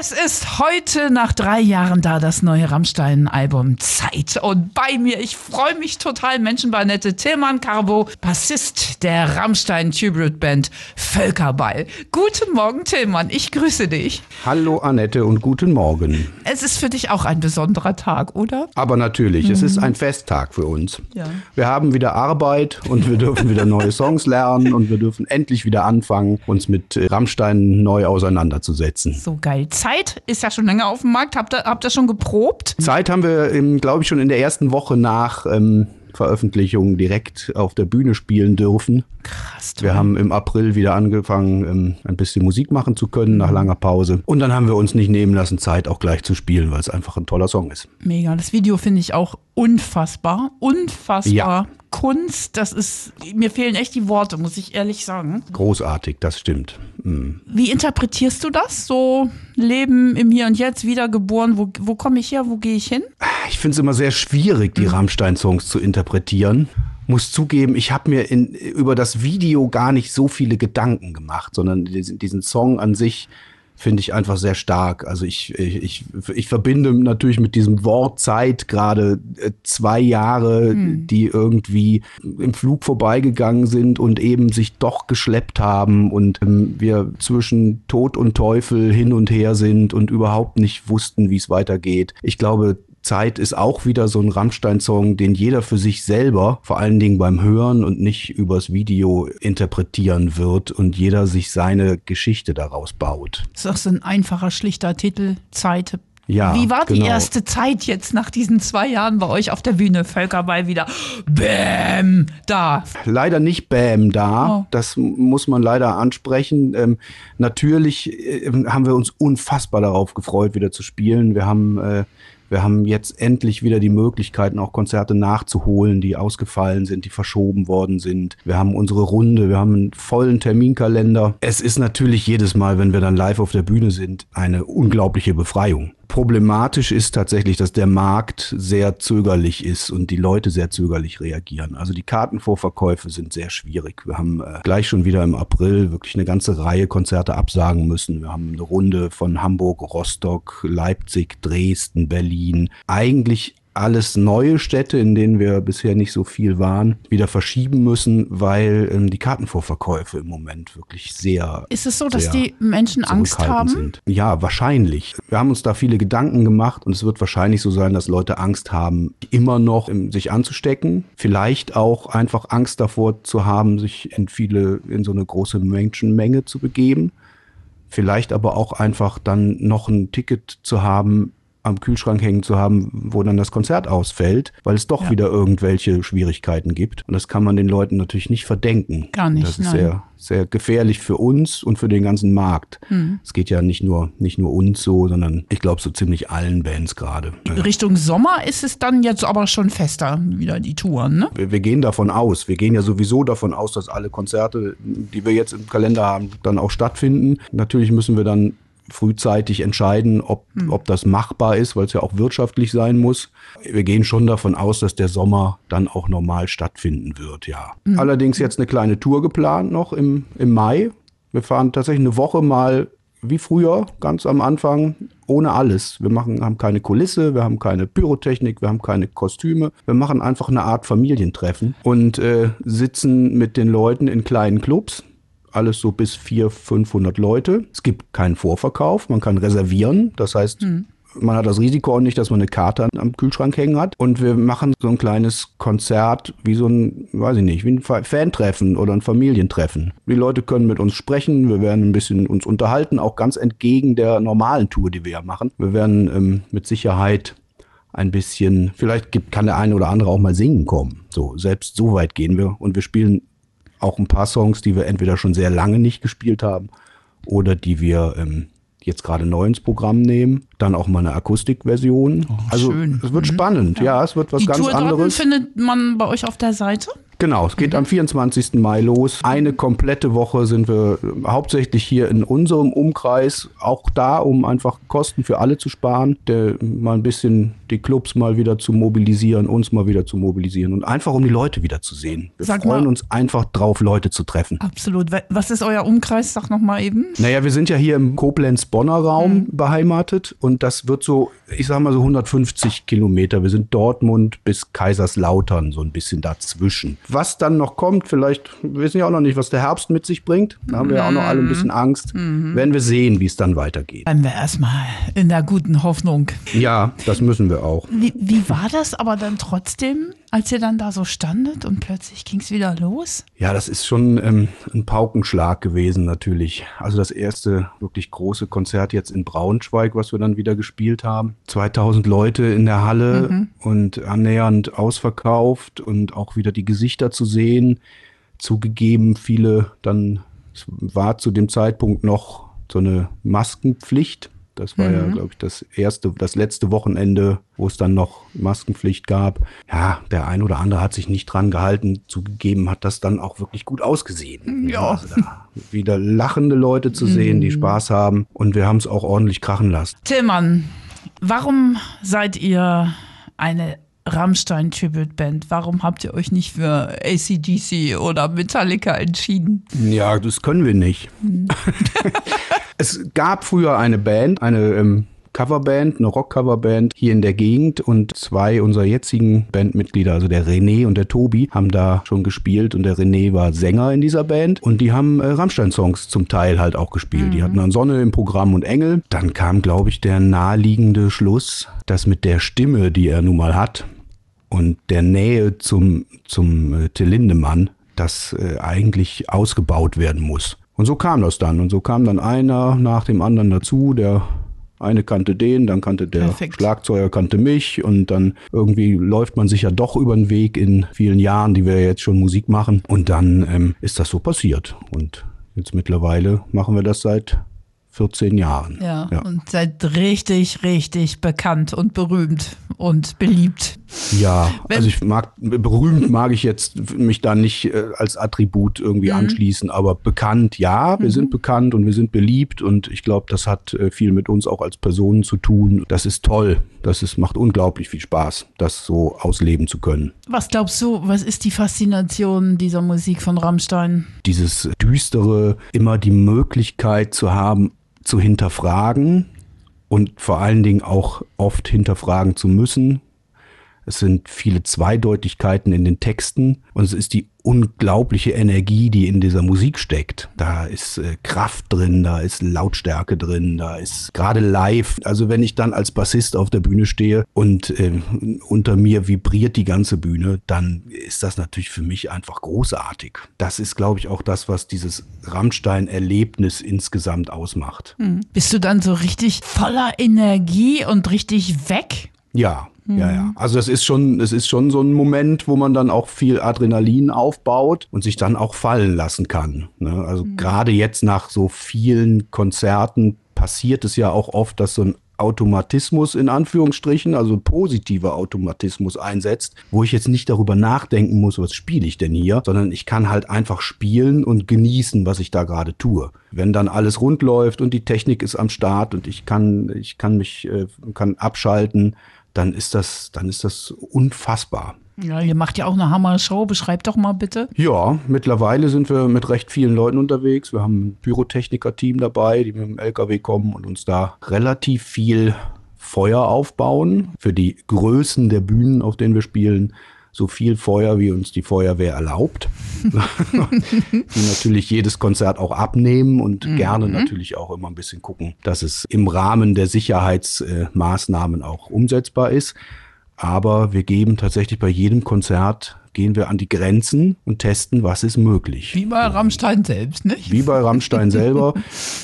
Es ist heute nach drei Jahren da das neue Rammstein-Album Zeit. Und bei mir, ich freue mich total, Menschen bei Nette Tillmann Carbo, Bassist der Rammstein Tribute Band Völkerball. Guten Morgen, Tillmann, ich grüße dich. Hallo Annette und guten Morgen. Es ist für dich auch ein besonderer Tag, oder? Aber natürlich, mhm. es ist ein Festtag für uns. Ja. Wir haben wieder Arbeit und wir dürfen wieder neue Songs lernen und wir dürfen endlich wieder anfangen, uns mit Rammstein neu auseinanderzusetzen. So geil. Zeit ist ja schon länger auf dem Markt. Habt ihr, habt ihr schon geprobt? Zeit haben wir, glaube ich, schon in der ersten Woche nach ähm, Veröffentlichung direkt auf der Bühne spielen dürfen. Krass. Wir haben im April wieder angefangen, ähm, ein bisschen Musik machen zu können nach langer Pause. Und dann haben wir uns nicht nehmen lassen, Zeit auch gleich zu spielen, weil es einfach ein toller Song ist. Mega. Das Video finde ich auch unfassbar. Unfassbar. Ja. Kunst, das ist, mir fehlen echt die Worte, muss ich ehrlich sagen. Großartig, das stimmt. Mhm. Wie interpretierst du das? So Leben im Hier und Jetzt, wiedergeboren, wo, wo komme ich her, wo gehe ich hin? Ich finde es immer sehr schwierig, die mhm. Rammstein-Songs zu interpretieren muss zugeben, ich habe mir in, über das Video gar nicht so viele Gedanken gemacht, sondern diesen, diesen Song an sich finde ich einfach sehr stark. Also ich, ich, ich, ich verbinde natürlich mit diesem Wort Zeit gerade äh, zwei Jahre, hm. die irgendwie im Flug vorbeigegangen sind und eben sich doch geschleppt haben und ähm, wir zwischen Tod und Teufel hin und her sind und überhaupt nicht wussten, wie es weitergeht. Ich glaube, Zeit ist auch wieder so ein Rammstein-Song, den jeder für sich selber, vor allen Dingen beim Hören und nicht übers Video interpretieren wird und jeder sich seine Geschichte daraus baut. Das ist auch so ein einfacher, schlichter Titel, Zeit. Ja, Wie war genau. die erste Zeit jetzt nach diesen zwei Jahren bei euch auf der Bühne? Völkerball wieder Bäm da. Leider nicht Bäm da. Oh. Das muss man leider ansprechen. Ähm, natürlich äh, haben wir uns unfassbar darauf gefreut, wieder zu spielen. Wir haben äh, wir haben jetzt endlich wieder die Möglichkeiten, auch Konzerte nachzuholen, die ausgefallen sind, die verschoben worden sind. Wir haben unsere Runde, wir haben einen vollen Terminkalender. Es ist natürlich jedes Mal, wenn wir dann live auf der Bühne sind, eine unglaubliche Befreiung. Problematisch ist tatsächlich, dass der Markt sehr zögerlich ist und die Leute sehr zögerlich reagieren. Also die Kartenvorverkäufe sind sehr schwierig. Wir haben äh, gleich schon wieder im April wirklich eine ganze Reihe Konzerte absagen müssen. Wir haben eine Runde von Hamburg, Rostock, Leipzig, Dresden, Berlin. Eigentlich alles neue Städte, in denen wir bisher nicht so viel waren, wieder verschieben müssen, weil ähm, die Kartenvorverkäufe im Moment wirklich sehr. Ist es so, dass die Menschen Angst haben? Sind. Ja, wahrscheinlich. Wir haben uns da viele Gedanken gemacht und es wird wahrscheinlich so sein, dass Leute Angst haben, immer noch um, sich anzustecken. Vielleicht auch einfach Angst davor zu haben, sich in viele, in so eine große Menschenmenge zu begeben. Vielleicht aber auch einfach dann noch ein Ticket zu haben, am Kühlschrank hängen zu haben, wo dann das Konzert ausfällt, weil es doch ja. wieder irgendwelche Schwierigkeiten gibt. Und das kann man den Leuten natürlich nicht verdenken. Gar nicht. Das ist nein. sehr, sehr gefährlich für uns und für den ganzen Markt. Mhm. Es geht ja nicht nur, nicht nur uns so, sondern ich glaube so ziemlich allen Bands gerade. Richtung Sommer ist es dann jetzt aber schon fester, wieder die Touren, ne? Wir, wir gehen davon aus. Wir gehen ja sowieso davon aus, dass alle Konzerte, die wir jetzt im Kalender haben, dann auch stattfinden. Natürlich müssen wir dann frühzeitig entscheiden, ob, hm. ob das machbar ist, weil es ja auch wirtschaftlich sein muss. Wir gehen schon davon aus, dass der Sommer dann auch normal stattfinden wird, ja. Hm. Allerdings jetzt eine kleine Tour geplant noch im, im Mai. Wir fahren tatsächlich eine Woche mal wie früher, ganz am Anfang, ohne alles. Wir machen, haben keine Kulisse, wir haben keine Pyrotechnik, wir haben keine Kostüme. Wir machen einfach eine Art Familientreffen und äh, sitzen mit den Leuten in kleinen Clubs alles so bis 400, 500 Leute. Es gibt keinen Vorverkauf, man kann reservieren. Das heißt, hm. Man hat das Risiko auch nicht, dass man eine Karte am Kühlschrank hängen hat. Und wir machen so ein kleines Konzert, wie so ein, weiß ich nicht, wie ein Fantreffen oder ein Familientreffen. Die Leute können mit uns sprechen, wir werden ein bisschen uns unterhalten, auch ganz entgegen der normalen Tour, die wir ja machen. Wir werden ähm, mit Sicherheit ein bisschen, vielleicht gibt, kann der eine oder andere auch mal singen kommen. So, selbst so weit gehen wir. Und wir spielen auch ein paar Songs, die wir entweder schon sehr lange nicht gespielt haben oder die wir ähm, jetzt gerade neu ins Programm nehmen. Dann auch mal eine Akustikversion. Oh, also schön. es wird mhm. spannend, ja. ja. es wird was Die ganz Tour anderes. findet man bei euch auf der Seite? Genau, es geht mhm. am 24. Mai los. Eine komplette Woche sind wir hauptsächlich hier in unserem Umkreis, auch da, um einfach Kosten für alle zu sparen, der mal ein bisschen die Clubs mal wieder zu mobilisieren, uns mal wieder zu mobilisieren und einfach um die Leute wieder zu sehen. Wir Sag freuen mal- uns einfach drauf, Leute zu treffen. Absolut. Was ist euer Umkreis? Sag noch mal eben. Naja, wir sind ja hier im Koblenz-Bonner Raum Mhm. beheimatet und das wird so, ich sag mal so 150 Kilometer. Wir sind Dortmund bis Kaiserslautern, so ein bisschen dazwischen. Was dann noch kommt, vielleicht wir wissen ja auch noch nicht, was der Herbst mit sich bringt. Da haben wir ja auch noch alle ein bisschen Angst. Mhm. Werden wir sehen, wie es dann weitergeht. Bleiben wir erstmal in der guten Hoffnung. Ja, das müssen wir auch. Wie, wie war das aber dann trotzdem, als ihr dann da so standet und plötzlich ging es wieder los? Ja, das ist schon ähm, ein Paukenschlag gewesen natürlich. Also das erste wirklich große Konzert jetzt in Braunschweig, was wir dann wieder gespielt haben. 2000 Leute in der Halle und annähernd ausverkauft und auch wieder die Gesichter zu sehen. Zugegeben, viele dann, es war zu dem Zeitpunkt noch so eine Maskenpflicht. Das war ja, glaube ich, das erste, das letzte Wochenende, wo es dann noch Maskenpflicht gab. Ja, der ein oder andere hat sich nicht dran gehalten. Zugegeben hat das dann auch wirklich gut ausgesehen. Ja. Also wieder lachende Leute zu sehen, die Spaß haben. Und wir haben es auch ordentlich krachen lassen. Tillmann, warum seid ihr eine Rammstein-Tribute-Band? Warum habt ihr euch nicht für ACDC oder Metallica entschieden? Ja, das können wir nicht. es gab früher eine Band, eine ähm, Coverband, eine Rock-Coverband hier in der Gegend und zwei unserer jetzigen Bandmitglieder, also der René und der Tobi, haben da schon gespielt und der René war Sänger in dieser Band und die haben äh, Rammstein-Songs zum Teil halt auch gespielt. Die hatten dann Sonne im Programm und Engel. Dann kam, glaube ich, der naheliegende Schluss, dass mit der Stimme, die er nun mal hat und der Nähe zum, zum äh, Till Lindemann, das äh, eigentlich ausgebaut werden muss. Und so kam das dann. Und so kam dann einer nach dem anderen dazu. Der eine kannte den, dann kannte der Perfekt. Schlagzeuger kannte mich und dann irgendwie läuft man sich ja doch über den Weg in vielen Jahren, die wir jetzt schon Musik machen. Und dann ähm, ist das so passiert. Und jetzt mittlerweile machen wir das seit 14 Jahren. Ja, und seid richtig, richtig bekannt und berühmt und beliebt. Ja, Wenn- also ich mag, berühmt mag ich jetzt mich da nicht äh, als Attribut irgendwie anschließen, aber bekannt, ja, wir sind bekannt und wir sind beliebt und ich glaube, das hat äh, viel mit uns auch als Personen zu tun. Das ist toll. Das ist, macht unglaublich viel Spaß, das so ausleben zu können. Was glaubst du, was ist die Faszination dieser Musik von Rammstein? Dieses Düstere, immer die Möglichkeit zu haben, zu hinterfragen und vor allen Dingen auch oft hinterfragen zu müssen. Es sind viele Zweideutigkeiten in den Texten und es ist die unglaubliche Energie, die in dieser Musik steckt. Da ist äh, Kraft drin, da ist Lautstärke drin, da ist gerade live. Also wenn ich dann als Bassist auf der Bühne stehe und äh, unter mir vibriert die ganze Bühne, dann ist das natürlich für mich einfach großartig. Das ist, glaube ich, auch das, was dieses Rammstein-Erlebnis insgesamt ausmacht. Bist du dann so richtig voller Energie und richtig weg? Ja, ja, ja. Also es ist schon, es ist schon so ein Moment, wo man dann auch viel Adrenalin aufbaut und sich dann auch fallen lassen kann. Ne? Also gerade jetzt nach so vielen Konzerten passiert es ja auch oft, dass so ein Automatismus in Anführungsstrichen, also ein positiver Automatismus einsetzt, wo ich jetzt nicht darüber nachdenken muss, was spiele ich denn hier, sondern ich kann halt einfach spielen und genießen, was ich da gerade tue. Wenn dann alles rund läuft und die Technik ist am Start und ich kann, ich kann mich, äh, kann abschalten, dann ist das, dann ist das unfassbar. Ja, ihr macht ja auch eine Hammer-Show. Beschreibt doch mal bitte. Ja, mittlerweile sind wir mit recht vielen Leuten unterwegs. Wir haben ein Pyrotechniker-Team dabei, die mit dem LKW kommen und uns da relativ viel Feuer aufbauen. Für die Größen der Bühnen, auf denen wir spielen, so viel Feuer, wie uns die Feuerwehr erlaubt. die natürlich jedes Konzert auch abnehmen und gerne natürlich auch immer ein bisschen gucken, dass es im Rahmen der Sicherheitsmaßnahmen auch umsetzbar ist. Aber wir geben tatsächlich bei jedem Konzert, gehen wir an die Grenzen und testen, was ist möglich. Wie bei Rammstein selbst, nicht? Wie bei Rammstein selber.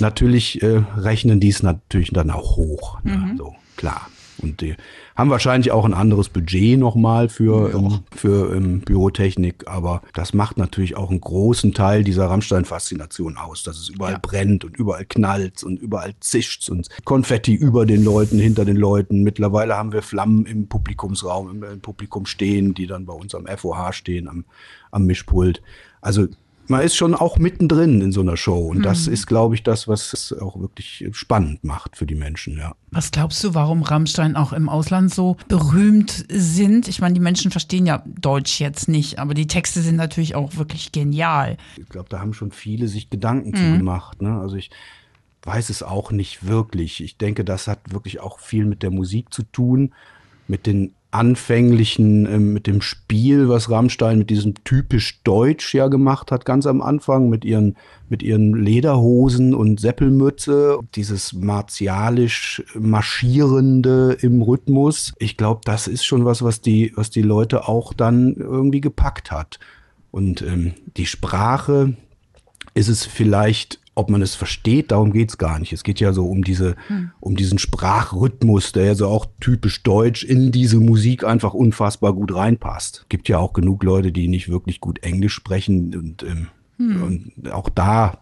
Natürlich äh, rechnen die es natürlich dann auch hoch. Ne? So, klar. Und die haben wahrscheinlich auch ein anderes Budget nochmal für, ähm, für ähm, Bürotechnik, aber das macht natürlich auch einen großen Teil dieser Rammstein-Faszination aus, dass es überall Ja. brennt und überall knallt und überall zischt und Konfetti über den Leuten, hinter den Leuten. Mittlerweile haben wir Flammen im Publikumsraum, im, im Publikum stehen, die dann bei uns am FOH stehen, am, am Mischpult. Also man ist schon auch mittendrin in so einer Show. Und das ist, glaube ich, das, was es auch wirklich spannend macht für die Menschen, ja. Was glaubst du, warum Rammstein auch im Ausland so berühmt sind? Ich meine, die Menschen verstehen ja Deutsch jetzt nicht, aber die Texte sind natürlich auch wirklich genial. Ich glaube, da haben schon viele sich Gedanken zu gemacht. Ne? Also ich weiß es auch nicht wirklich. Ich denke, das hat wirklich auch viel mit der Musik zu tun, mit den anfänglichen, ähm, mit dem Spiel, was Rammstein mit diesem typisch Deutsch ja gemacht hat, ganz am Anfang, mit ihren, mit ihren Lederhosen und Seppelmütze, dieses martialisch marschierende im Rhythmus. Ich glaube, das ist schon was, was die, was die Leute auch dann irgendwie gepackt hat. Und ähm, die Sprache ist es vielleicht ob man es versteht, darum geht's gar nicht. Es geht ja so um diese, um diesen Sprachrhythmus, der ja so auch typisch deutsch in diese Musik einfach unfassbar gut reinpasst. Gibt ja auch genug Leute, die nicht wirklich gut Englisch sprechen und, ähm, und auch da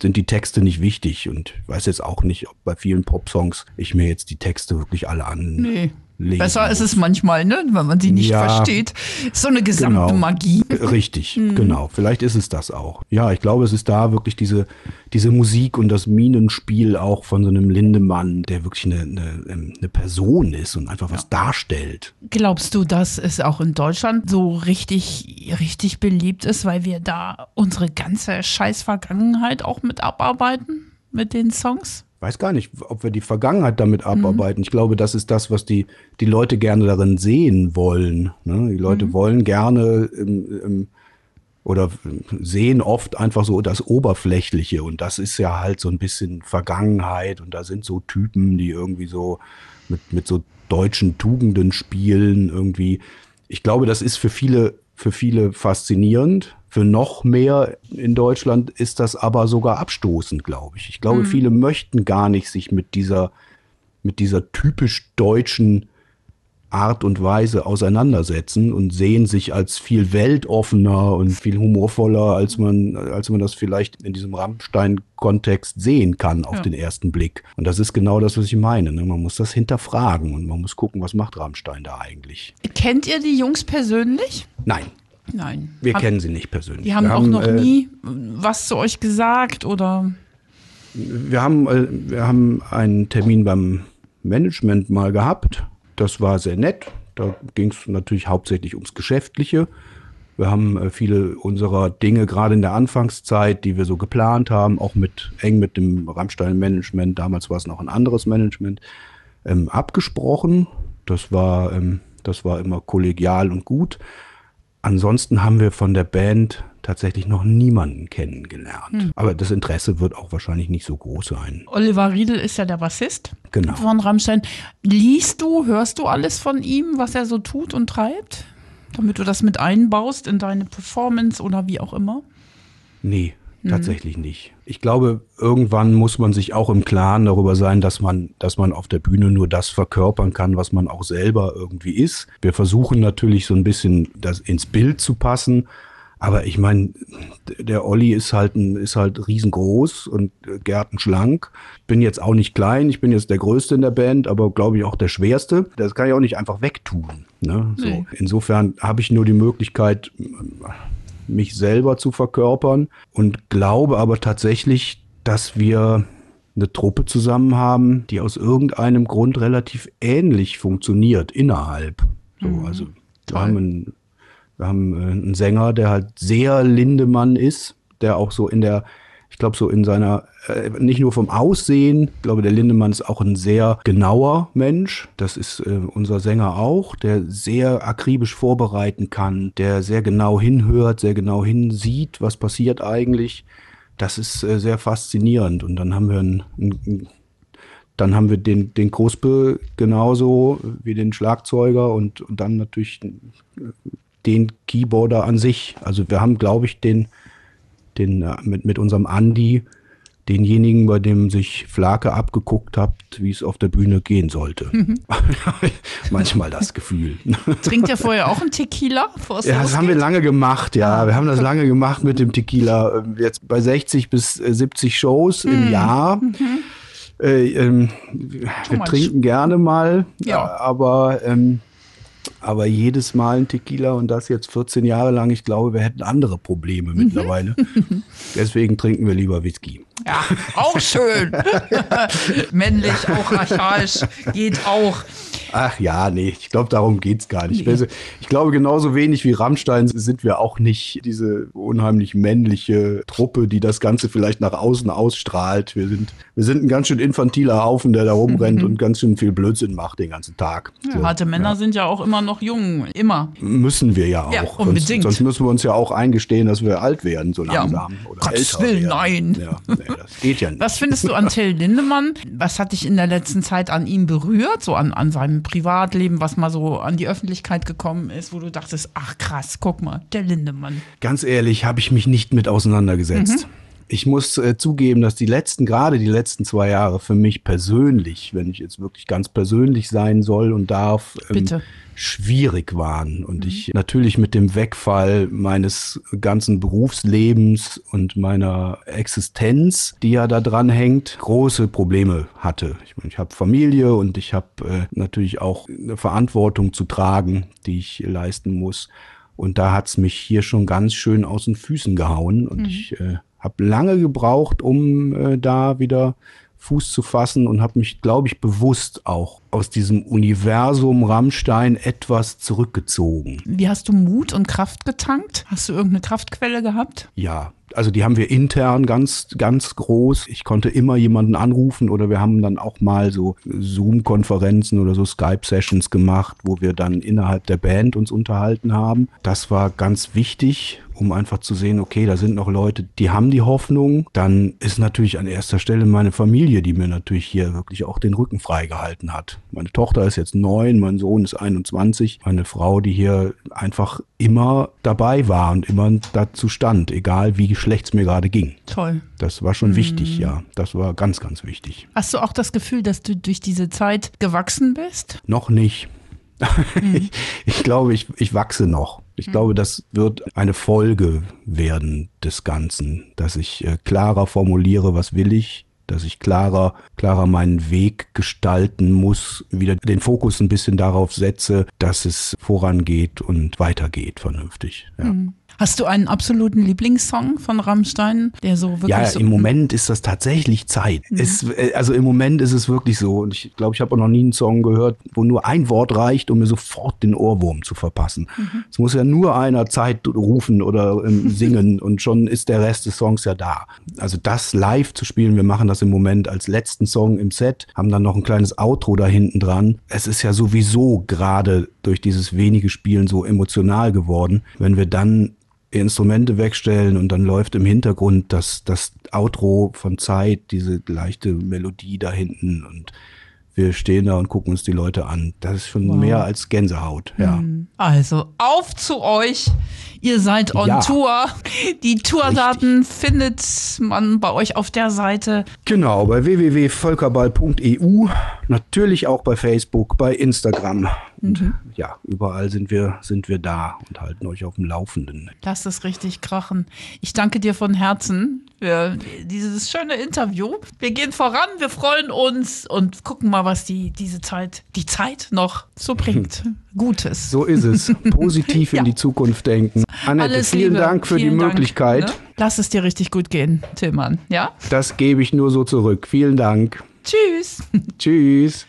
sind die Texte nicht wichtig. Und ich weiß jetzt auch nicht, ob bei vielen Popsongs ich mir jetzt die Texte wirklich alle an. Nee. Legen Besser ist es manchmal, ne? wenn man sie nicht Ja. versteht. So eine gesamte Genau. Magie. Richtig, genau. Vielleicht ist es das auch. Ja, ich glaube, es ist da wirklich diese, diese Musik und das Minenspiel auch von so einem Lindemann, der wirklich eine, eine, ähm, eine Person ist und einfach was darstellt. Glaubst du, dass es auch in Deutschland so richtig, richtig beliebt ist, weil wir da unsere ganze Scheiß-Vergangenheit auch mit abarbeiten mit den Songs? Weiß gar nicht, ob wir die Vergangenheit damit abarbeiten. Ich glaube, das ist das, was die, die Leute gerne darin sehen wollen. Ne? Die Leute wollen gerne ähm, ähm, oder sehen oft einfach so das Oberflächliche und das ist ja halt so ein bisschen Vergangenheit und da sind so Typen, die irgendwie so mit, mit so deutschen Tugenden spielen irgendwie. Ich glaube, das ist für viele, für viele faszinierend. Für noch mehr in Deutschland ist das aber sogar abstoßend, glaube ich. Ich glaube, viele möchten gar nicht sich mit dieser, mit dieser typisch deutschen Art und Weise auseinandersetzen und sehen sich als viel weltoffener und viel humorvoller, als man, als man das vielleicht in diesem Rammstein-Kontext sehen kann auf Ja. den ersten Blick. Und das ist genau das, was ich meine. Ne? Man muss das hinterfragen und man muss gucken, was macht Rammstein da eigentlich. Kennt ihr die Jungs persönlich? Nein, Nein. wir Hab- kennen sie nicht persönlich. Die haben Wir auch noch äh, nie was zu euch gesagt oder. Wir haben, äh, wir haben einen Termin beim Management mal gehabt. Das war sehr nett. Da ging es natürlich hauptsächlich ums Geschäftliche. Wir haben äh, viele unserer Dinge, gerade in der Anfangszeit, die wir so geplant haben, auch mit eng mit dem Rammstein-Management, damals war es noch ein anderes Management, ähm, abgesprochen. Das war, ähm, das war immer kollegial und gut. Ansonsten haben wir von der Band tatsächlich noch niemanden kennengelernt. Aber das Interesse wird auch wahrscheinlich nicht so groß sein. Oliver Riedel ist ja der Bassist Genau. von Rammstein. Liest du, hörst du alles von ihm, was er so tut und treibt? Damit du das mit einbaust in deine Performance oder wie auch immer? Nee, tatsächlich nicht. Ich glaube, irgendwann muss man sich auch im Klaren darüber sein, dass man, dass man auf der Bühne nur das verkörpern kann, was man auch selber irgendwie ist. Wir versuchen natürlich so ein bisschen das ins Bild zu passen. Aber ich meine, der Olli ist halt, ein, ist halt riesengroß und äh, gärtenschlank. Bin jetzt auch nicht klein, ich bin jetzt der Größte in der Band, aber glaube ich auch der Schwerste. Das kann ich auch nicht einfach wegtun. Ne? So. Nee. Insofern habe ich nur die Möglichkeit, mich selber zu verkörpern und glaube aber tatsächlich, dass wir eine Truppe zusammen haben, die aus irgendeinem Grund relativ ähnlich funktioniert innerhalb. So, also wir haben, einen, wir haben äh, einen Sänger, der halt sehr Lindemann ist, der auch so in der, ich glaube so in seiner, äh, nicht nur vom Aussehen, ich glaube der Lindemann ist auch ein sehr genauer Mensch. Das ist äh, unser Sänger auch, der sehr akribisch vorbereiten kann, der sehr genau hinhört, sehr genau hinsieht, was passiert eigentlich. Das ist äh, sehr faszinierend. Und dann haben wir einen, einen dann haben wir den, den Kruspe genauso wie den Schlagzeuger und, und dann natürlich den Keyboarder an sich. Also wir haben, glaube ich, den, den äh, mit, mit unserem Andi, denjenigen, bei dem sich Flake abgeguckt hat, wie es auf der Bühne gehen sollte. Manchmal das Gefühl. Trinkt ihr vorher auch einen Tequila? Ja, das haben wir lange gemacht, ja. Wir haben das lange gemacht mit dem Tequila. Ähm, Jetzt bei 60 bis äh, 70 Shows im Jahr. Äh, ähm, wir trinken gerne mal, Ja. ja. aber, ähm, aber jedes Mal ein Tequila und das jetzt 14 Jahre lang. Ich glaube, wir hätten andere Probleme Mhm. mittlerweile. Deswegen trinken wir lieber Whisky. Ja, auch schön. Männlich, auch archaisch, geht auch. Ach ja, nee, ich glaube, darum geht's gar nicht. Also, Ich glaube, genauso wenig wie Rammstein sind wir auch nicht diese unheimlich männliche Truppe, die das Ganze vielleicht nach außen ausstrahlt. Wir sind, wir sind ein ganz schön infantiler Haufen, der da rumrennt und ganz schön viel Blödsinn macht den ganzen Tag. So, Harte Männer sind ja auch immer noch jung, immer. Müssen wir ja auch. Ja, Sonst- unbedingt. Sonst, müssen wir uns ja auch eingestehen, dass wir alt werden, so Ja, langsam. oder Gottes Willen, werden. nein. Ja, nee, das geht ja nicht. Was findest du an Till Lindemann? Was hat dich in der letzten Zeit an ihm berührt? So an, an seinem Privatleben, was mal so an die Öffentlichkeit gekommen ist, wo du dachtest, ach krass, guck mal, der Lindemann. Ganz ehrlich, habe ich mich nicht mit auseinandergesetzt. Ich muss äh, zugeben, dass die letzten, gerade die letzten zwei Jahre für mich persönlich, wenn ich jetzt wirklich ganz persönlich sein soll und darf, ähm, Bitte. Schwierig waren. Und ich natürlich mit dem Wegfall meines ganzen Berufslebens und meiner Existenz, die ja da dran hängt, große Probleme hatte. Ich, meine, ich habe Familie und ich habe äh, natürlich auch eine Verantwortung zu tragen, die ich leisten muss. Und da hat's mich hier schon ganz schön aus den Füßen gehauen. Und ich äh, habe lange gebraucht, um äh, da wieder Fuß zu fassen und habe mich, glaube ich, bewusst auch aus diesem Universum Rammstein etwas zurückgezogen. Wie hast du Mut und Kraft getankt? Hast du irgendeine Kraftquelle gehabt? Ja, also die haben wir intern ganz, ganz groß. Ich konnte immer jemanden anrufen oder wir haben dann auch mal so Zoom-Konferenzen oder so Skype-Sessions gemacht, wo wir dann innerhalb der Band uns unterhalten haben. Das war ganz wichtig, um einfach zu sehen, okay, da sind noch Leute, die haben die Hoffnung. Dann ist natürlich an erster Stelle meine Familie, die mir natürlich hier wirklich auch den Rücken freigehalten hat. Meine Tochter ist jetzt neun, mein Sohn ist 21. Meine Frau, die hier einfach immer dabei war und immer dazu stand, egal wie schlecht es mir gerade ging. Toll. Das war schon wichtig, ja. Das war ganz, ganz wichtig. Hast du auch das Gefühl, dass du durch diese Zeit gewachsen bist? Noch nicht. ich, ich glaube, ich, ich wachse noch. Ich glaube, das wird eine Folge werden des Ganzen, dass ich äh, klarer formuliere, was will ich, dass ich klarer, klarer meinen Weg gestalten muss, wieder den Fokus ein bisschen darauf setze, dass es vorangeht und weitergeht vernünftig. Ja. Hast du einen absoluten Lieblingssong von Rammstein, der so wirklich Ja, so im Moment ist das tatsächlich Zeit. Es, äh, also im Moment ist es wirklich so. Und ich glaube, ich habe auch noch nie einen Song gehört, wo nur ein Wort reicht, um mir sofort den Ohrwurm zu verpassen. Es muss ja nur einer Zeit rufen oder ähm, singen und schon ist der Rest des Songs ja da. Also das live zu spielen, wir machen das im Moment als letzten Song im Set, haben dann noch ein kleines Outro da hinten dran. Es ist ja sowieso gerade durch dieses wenige Spielen so emotional geworden. Wenn wir dann Instrumente wegstellen und dann läuft im Hintergrund das, das Outro von Zeit, diese leichte Melodie da hinten und wir stehen da und gucken uns die Leute an. Das ist schon mehr als Gänsehaut, ja. Also auf zu euch. Ihr seid on Ja. Tour. Die Tourdaten findet man bei euch auf der Seite. Genau, bei www.völkerball.eu, natürlich auch bei Facebook, bei Instagram. Und ja, überall sind wir, sind wir da und halten euch auf dem Laufenden. Lass es richtig krachen. Ich danke dir von Herzen für dieses schöne Interview. Wir gehen voran, wir freuen uns und gucken mal, was die, diese Zeit, die Zeit noch so bringt. Gutes. So ist es. Positiv in Ja. die Zukunft denken. Annette, Alles vielen Liebe. Dank für Vielen die Dank, Möglichkeit. ne? Lass es dir richtig gut gehen, Tillmann. Ja? Das gebe ich nur so zurück. Vielen Dank. Tschüss. Tschüss.